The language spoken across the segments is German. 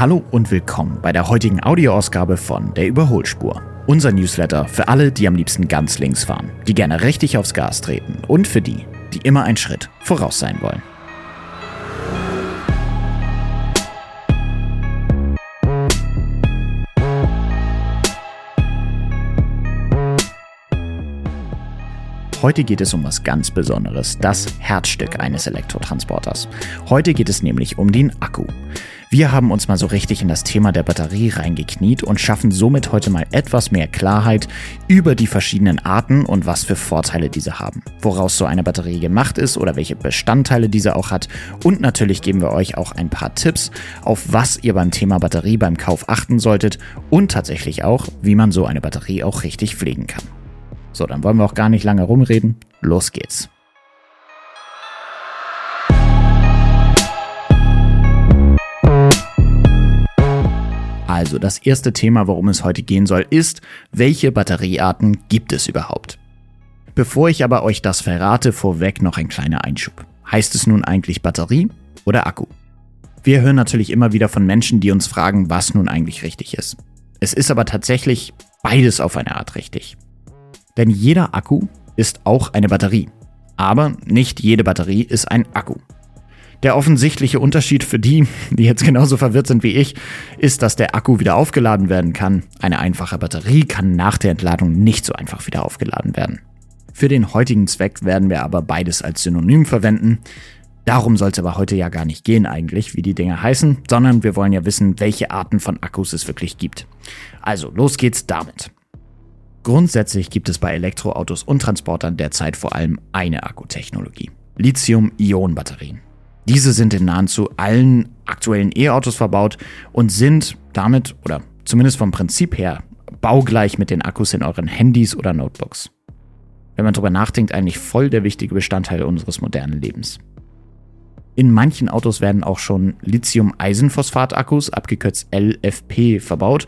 Hallo und willkommen bei der heutigen Audioausgabe von Der Überholspur. Unser Newsletter für alle, die am liebsten ganz links fahren, die gerne richtig aufs Gas treten und für die, die immer einen Schritt voraus sein wollen. Heute geht es um was ganz Besonderes, das Herzstück eines Elektrotransporters. Heute geht es nämlich um den Akku. Wir haben uns mal so richtig in das Thema der Batterie reingekniet und schaffen somit heute mal etwas mehr Klarheit über die verschiedenen Arten und was für Vorteile diese haben, woraus so eine Batterie gemacht ist oder welche Bestandteile diese auch hat und natürlich geben wir euch auch ein paar Tipps, auf was ihr beim Thema Batterie beim Kauf achten solltet und tatsächlich auch, wie man so eine Batterie auch richtig pflegen kann. So, dann wollen wir auch gar nicht lange rumreden. Los geht's. Also, das erste Thema, worum es heute gehen soll, ist, welche Batteriearten gibt es überhaupt? Bevor ich aber euch das verrate, vorweg noch ein kleiner Einschub. Heißt es nun eigentlich Batterie oder Akku? Wir hören natürlich immer wieder von Menschen, die uns fragen, was nun eigentlich richtig ist. Es ist aber tatsächlich beides auf eine Art richtig. Denn jeder Akku ist auch eine Batterie. Aber nicht jede Batterie ist ein Akku. Der offensichtliche Unterschied für die, die jetzt genauso verwirrt sind wie ich, ist, dass der Akku wieder aufgeladen werden kann. Eine einfache Batterie kann nach der Entladung nicht so einfach wieder aufgeladen werden. Für den heutigen Zweck werden wir aber beides als Synonym verwenden. Darum soll es aber heute ja gar nicht gehen eigentlich, wie die Dinge heißen, sondern wir wollen ja wissen, welche Arten von Akkus es wirklich gibt. Also, los geht's damit. Grundsätzlich gibt es bei Elektroautos und Transportern derzeit vor allem eine Akkutechnologie. Lithium-Ionen-Batterien. Diese sind in nahezu allen aktuellen E-Autos verbaut und sind damit, oder zumindest vom Prinzip her, baugleich mit den Akkus in euren Handys oder Notebooks. Wenn man darüber nachdenkt, eigentlich voll der wichtige Bestandteil unseres modernen Lebens. In manchen Autos werden auch schon Lithium-Eisenphosphat-Akkus, abgekürzt LFP, verbaut,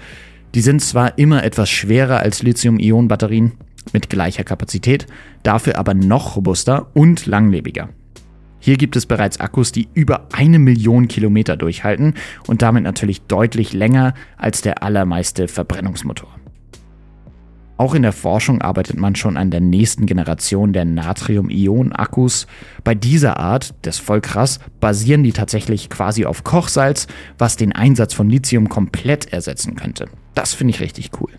die sind zwar immer etwas schwerer als Lithium-Ionen-Batterien mit gleicher Kapazität, dafür aber noch robuster und langlebiger. Hier gibt es bereits Akkus, die über eine Million Kilometer durchhalten und damit natürlich deutlich länger als der allermeiste Verbrennungsmotor. Auch in der Forschung arbeitet man schon an der nächsten Generation der Natrium-Ionen-Akkus. Bei dieser Art, das ist voll krass, basieren die tatsächlich quasi auf Kochsalz, was den Einsatz von Lithium komplett ersetzen könnte. Das finde ich richtig cool.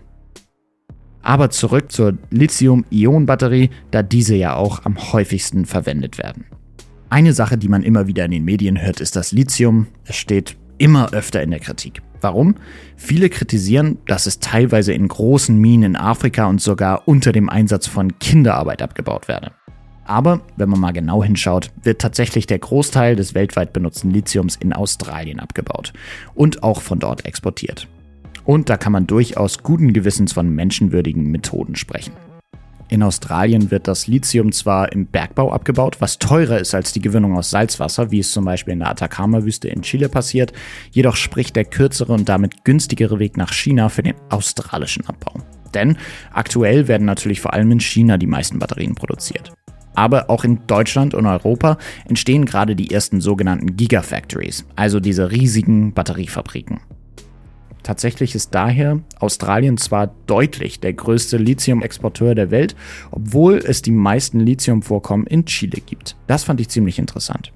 Aber zurück zur Lithium-Ionen-Batterie, da diese ja auch am häufigsten verwendet werden. Eine Sache, die man immer wieder in den Medien hört, ist das Lithium. Es steht immer öfter in der Kritik. Warum? Viele kritisieren, dass es teilweise in großen Minen in Afrika und sogar unter dem Einsatz von Kinderarbeit abgebaut werde. Aber wenn man mal genau hinschaut, wird tatsächlich der Großteil des weltweit benutzten Lithiums in Australien abgebaut und auch von dort exportiert. Und da kann man durchaus guten Gewissens von menschenwürdigen Methoden sprechen. In Australien wird das Lithium zwar im Bergbau abgebaut, was teurer ist als die Gewinnung aus Salzwasser, wie es zum Beispiel in der Atacama-Wüste in Chile passiert, jedoch spricht der kürzere und damit günstigere Weg nach China für den australischen Abbau. Denn aktuell werden natürlich vor allem in China die meisten Batterien produziert. Aber auch in Deutschland und Europa entstehen gerade die ersten sogenannten Gigafactories, also diese riesigen Batteriefabriken. Tatsächlich ist daher Australien zwar deutlich der größte Lithium-Exporteur der Welt, obwohl es die meisten Lithiumvorkommen in Chile gibt. Das fand ich ziemlich interessant.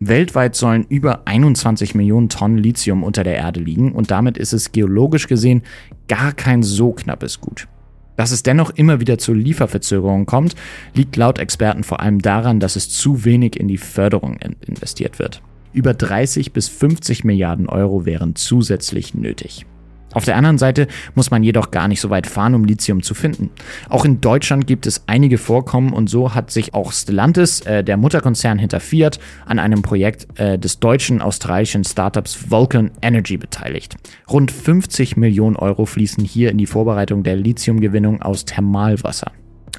Weltweit sollen über 21 Millionen Tonnen Lithium unter der Erde liegen und damit ist es geologisch gesehen gar kein so knappes Gut. Dass es dennoch immer wieder zu Lieferverzögerungen kommt, liegt laut Experten vor allem daran, dass es zu wenig in die Förderung investiert wird. Über 30 bis 50 Milliarden Euro wären zusätzlich nötig. Auf der anderen Seite muss man jedoch gar nicht so weit fahren, um Lithium zu finden. Auch in Deutschland gibt es einige Vorkommen und so hat sich auch Stellantis, äh, der Mutterkonzern hinter Fiat, an einem Projekt äh, des deutschen australischen Startups Vulcan Energy beteiligt. Rund 50 Millionen Euro fließen hier in die Vorbereitung der Lithiumgewinnung aus Thermalwasser.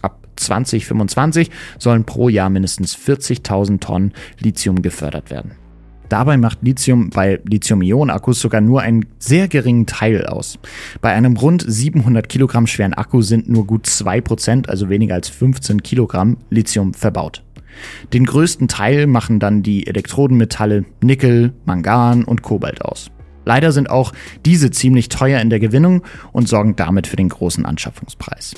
Ab 2025 sollen pro Jahr mindestens 40.000 Tonnen Lithium gefördert werden. Dabei macht Lithium bei Lithium-Ionen-Akkus sogar nur einen sehr geringen Teil aus. Bei einem rund 700 Kilogramm schweren Akku sind nur gut 2%, also weniger als 15 Kilogramm Lithium verbaut. Den größten Teil machen dann die Elektrodenmetalle Nickel, Mangan und Kobalt aus. Leider sind auch diese ziemlich teuer in der Gewinnung und sorgen damit für den großen Anschaffungspreis.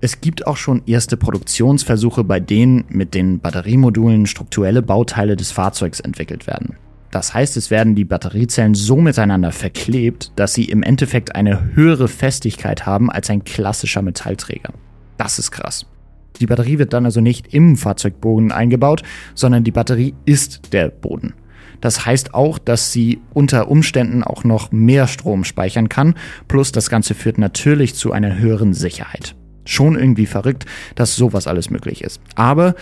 Es gibt auch schon erste Produktionsversuche, bei denen mit den Batteriemodulen strukturelle Bauteile des Fahrzeugs entwickelt werden. Das heißt, es werden die Batteriezellen so miteinander verklebt, dass sie im Endeffekt eine höhere Festigkeit haben als ein klassischer Metallträger. Das ist krass. Die Batterie wird dann also nicht im Fahrzeugboden eingebaut, sondern die Batterie ist der Boden. Das heißt auch, dass sie unter Umständen auch noch mehr Strom speichern kann, plus das Ganze führt natürlich zu einer höheren Sicherheit. Schon irgendwie verrückt, dass sowas alles möglich ist. Aber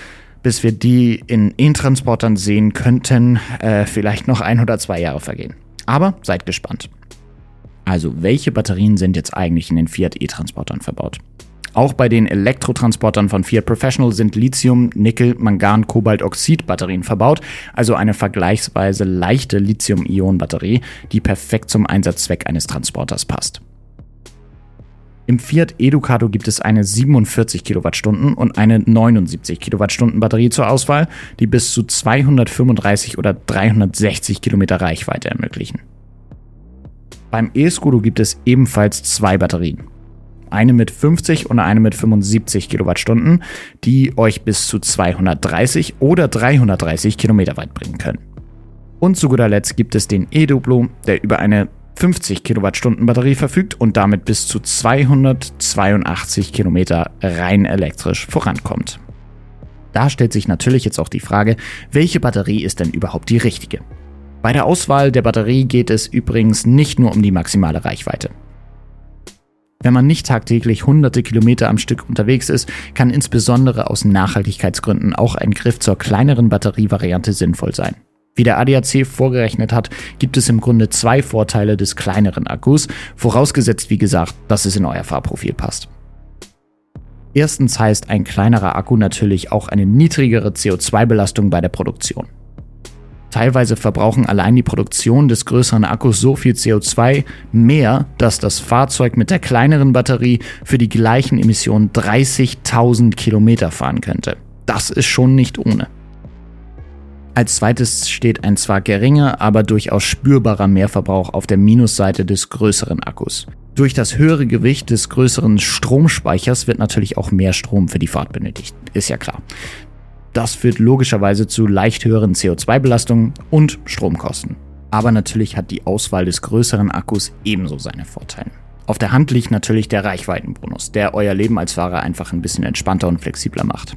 bis wir die in E-Transportern sehen könnten, äh, vielleicht noch ein oder zwei Jahre vergehen. Aber seid gespannt. Also, welche Batterien sind jetzt eigentlich in den Fiat E-Transportern verbaut? Auch bei den Elektrotransportern von Fiat Professional sind Lithium, Nickel, Mangan, Kobaltoxid Batterien verbaut, also eine vergleichsweise leichte Lithium-Ionen-Batterie, die perfekt zum Einsatzzweck eines Transporters passt. Im Fiat Educato gibt es eine 47 Kilowattstunden und eine 79 Kilowattstunden Batterie zur Auswahl, die bis zu 235 oder 360 Kilometer Reichweite ermöglichen. Beim E-Scudo gibt es ebenfalls zwei Batterien. Eine mit 50 und eine mit 75 Kilowattstunden, die euch bis zu 230 oder 330 Kilometer weit bringen können. Und zu guter Letzt gibt es den E-Duplo, der über eine 50 Kilowattstunden Batterie verfügt und damit bis zu 282 Kilometer rein elektrisch vorankommt. Da stellt sich natürlich jetzt auch die Frage, welche Batterie ist denn überhaupt die richtige? Bei der Auswahl der Batterie geht es übrigens nicht nur um die maximale Reichweite. Wenn man nicht tagtäglich hunderte Kilometer am Stück unterwegs ist, kann insbesondere aus Nachhaltigkeitsgründen auch ein Griff zur kleineren Batterievariante sinnvoll sein. Wie der ADAC vorgerechnet hat, gibt es im Grunde zwei Vorteile des kleineren Akkus, vorausgesetzt wie gesagt, dass es in euer Fahrprofil passt. Erstens heißt ein kleinerer Akku natürlich auch eine niedrigere CO2-Belastung bei der Produktion. Teilweise verbrauchen allein die Produktion des größeren Akkus so viel CO2 mehr, dass das Fahrzeug mit der kleineren Batterie für die gleichen Emissionen 30.000 Kilometer fahren könnte. Das ist schon nicht ohne. Als zweites steht ein zwar geringer, aber durchaus spürbarer Mehrverbrauch auf der Minusseite des größeren Akkus. Durch das höhere Gewicht des größeren Stromspeichers wird natürlich auch mehr Strom für die Fahrt benötigt. Ist ja klar. Das führt logischerweise zu leicht höheren CO2-Belastungen und Stromkosten. Aber natürlich hat die Auswahl des größeren Akkus ebenso seine Vorteile. Auf der Hand liegt natürlich der Reichweitenbonus, der euer Leben als Fahrer einfach ein bisschen entspannter und flexibler macht.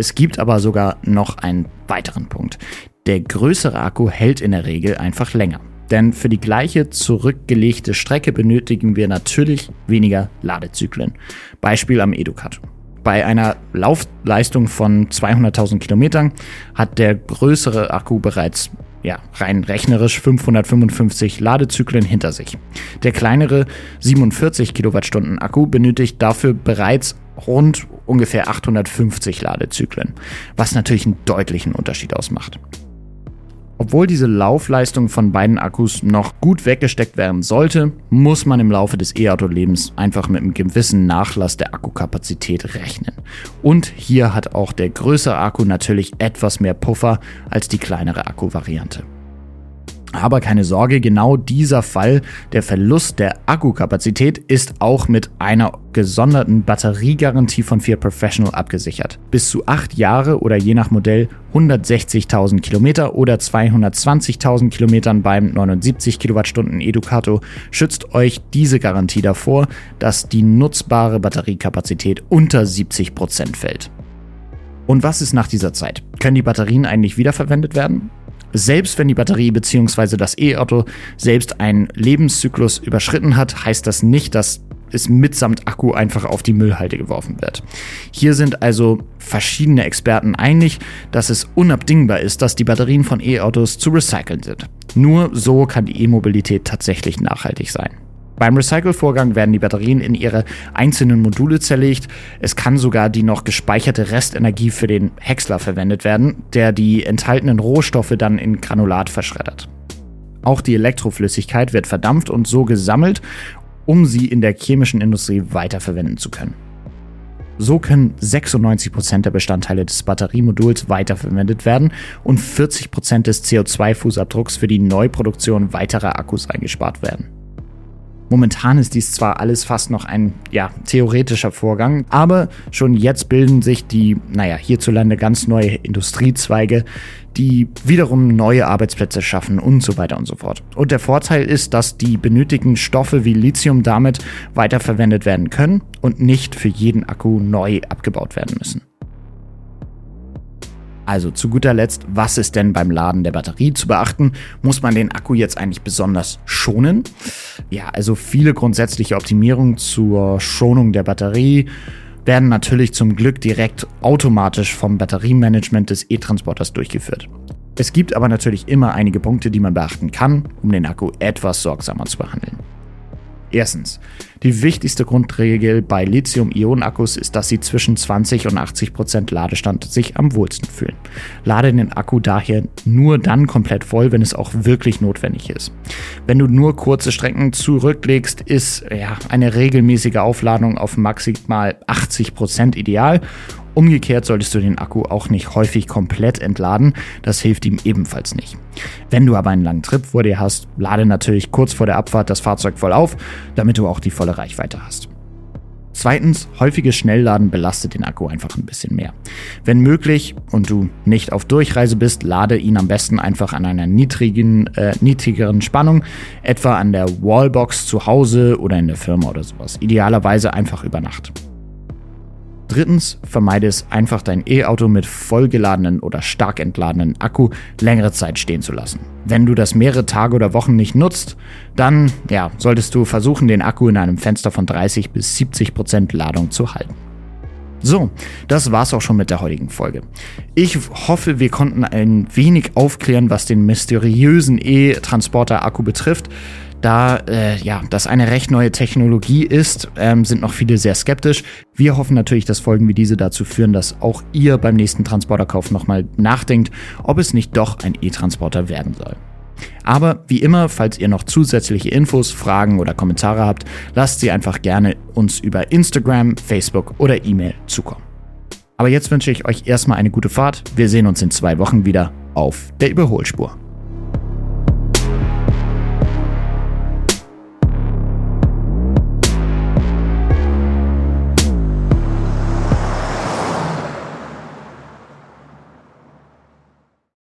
Es gibt aber sogar noch einen weiteren Punkt. Der größere Akku hält in der Regel einfach länger. Denn für die gleiche zurückgelegte Strecke benötigen wir natürlich weniger Ladezyklen. Beispiel am Educato. Bei einer Laufleistung von 200.000 Kilometern hat der größere Akku bereits ja, rein rechnerisch 555 Ladezyklen hinter sich. Der kleinere 47 Kilowattstunden Akku benötigt dafür bereits rund ungefähr 850 Ladezyklen, was natürlich einen deutlichen Unterschied ausmacht. Obwohl diese Laufleistung von beiden Akkus noch gut weggesteckt werden sollte, muss man im Laufe des E-Auto-Lebens einfach mit einem gewissen Nachlass der Akkukapazität rechnen. Und hier hat auch der größere Akku natürlich etwas mehr Puffer als die kleinere Akkuvariante. Aber keine Sorge, genau dieser Fall, der Verlust der Akkukapazität, ist auch mit einer gesonderten Batteriegarantie von Fiat Professional abgesichert. Bis zu 8 Jahre oder je nach Modell 160.000 Kilometer oder 220.000 Kilometern beim 79 Kilowattstunden Educato schützt euch diese Garantie davor, dass die nutzbare Batteriekapazität unter 70 Prozent fällt. Und was ist nach dieser Zeit? Können die Batterien eigentlich wiederverwendet werden? Selbst wenn die Batterie bzw. das E-Auto selbst einen Lebenszyklus überschritten hat, heißt das nicht, dass es mitsamt Akku einfach auf die Müllhalde geworfen wird. Hier sind also verschiedene Experten einig, dass es unabdingbar ist, dass die Batterien von E-Autos zu recyceln sind. Nur so kann die E-Mobilität tatsächlich nachhaltig sein. Beim Recycle-Vorgang werden die Batterien in ihre einzelnen Module zerlegt. Es kann sogar die noch gespeicherte Restenergie für den Häcksler verwendet werden, der die enthaltenen Rohstoffe dann in Granulat verschreddert. Auch die Elektroflüssigkeit wird verdampft und so gesammelt, um sie in der chemischen Industrie weiterverwenden zu können. So können 96% der Bestandteile des Batteriemoduls weiterverwendet werden und 40% des CO2-Fußabdrucks für die Neuproduktion weiterer Akkus eingespart werden. Momentan ist dies zwar alles fast noch ein ja, theoretischer Vorgang, aber schon jetzt bilden sich die, naja, hierzulande ganz neue Industriezweige, die wiederum neue Arbeitsplätze schaffen und so weiter und so fort. Und der Vorteil ist, dass die benötigten Stoffe wie Lithium damit weiterverwendet werden können und nicht für jeden Akku neu abgebaut werden müssen. Also zu guter Letzt, was ist denn beim Laden der Batterie zu beachten? Muss man den Akku jetzt eigentlich besonders schonen? Ja, also viele grundsätzliche Optimierungen zur Schonung der Batterie werden natürlich zum Glück direkt automatisch vom Batteriemanagement des E-Transporters durchgeführt. Es gibt aber natürlich immer einige Punkte, die man beachten kann, um den Akku etwas sorgsamer zu behandeln. Erstens, die wichtigste Grundregel bei Lithium-Ionen-Akkus ist, dass sie zwischen 20 und 80 Prozent Ladestand sich am wohlsten fühlen. Lade den Akku daher nur dann komplett voll, wenn es auch wirklich notwendig ist. Wenn du nur kurze Strecken zurücklegst, ist ja, eine regelmäßige Aufladung auf maximal 80 Prozent ideal Umgekehrt solltest du den Akku auch nicht häufig komplett entladen, das hilft ihm ebenfalls nicht. Wenn du aber einen langen Trip vor dir hast, lade natürlich kurz vor der Abfahrt das Fahrzeug voll auf, damit du auch die volle Reichweite hast. Zweitens, häufiges Schnellladen belastet den Akku einfach ein bisschen mehr. Wenn möglich und du nicht auf Durchreise bist, lade ihn am besten einfach an einer niedrigen, äh, niedrigeren Spannung, etwa an der Wallbox zu Hause oder in der Firma oder sowas. Idealerweise einfach über Nacht. Drittens, vermeide es einfach dein E-Auto mit vollgeladenen oder stark entladenen Akku längere Zeit stehen zu lassen. Wenn du das mehrere Tage oder Wochen nicht nutzt, dann ja, solltest du versuchen, den Akku in einem Fenster von 30 bis 70 Prozent Ladung zu halten. So, das war's auch schon mit der heutigen Folge. Ich hoffe, wir konnten ein wenig aufklären, was den mysteriösen E-Transporter-Akku betrifft. Da äh, ja, das eine recht neue Technologie ist, ähm, sind noch viele sehr skeptisch. Wir hoffen natürlich, dass Folgen wie diese dazu führen, dass auch ihr beim nächsten Transporterkauf nochmal nachdenkt, ob es nicht doch ein E-Transporter werden soll. Aber wie immer, falls ihr noch zusätzliche Infos, Fragen oder Kommentare habt, lasst sie einfach gerne uns über Instagram, Facebook oder E-Mail zukommen. Aber jetzt wünsche ich euch erstmal eine gute Fahrt. Wir sehen uns in zwei Wochen wieder auf der Überholspur.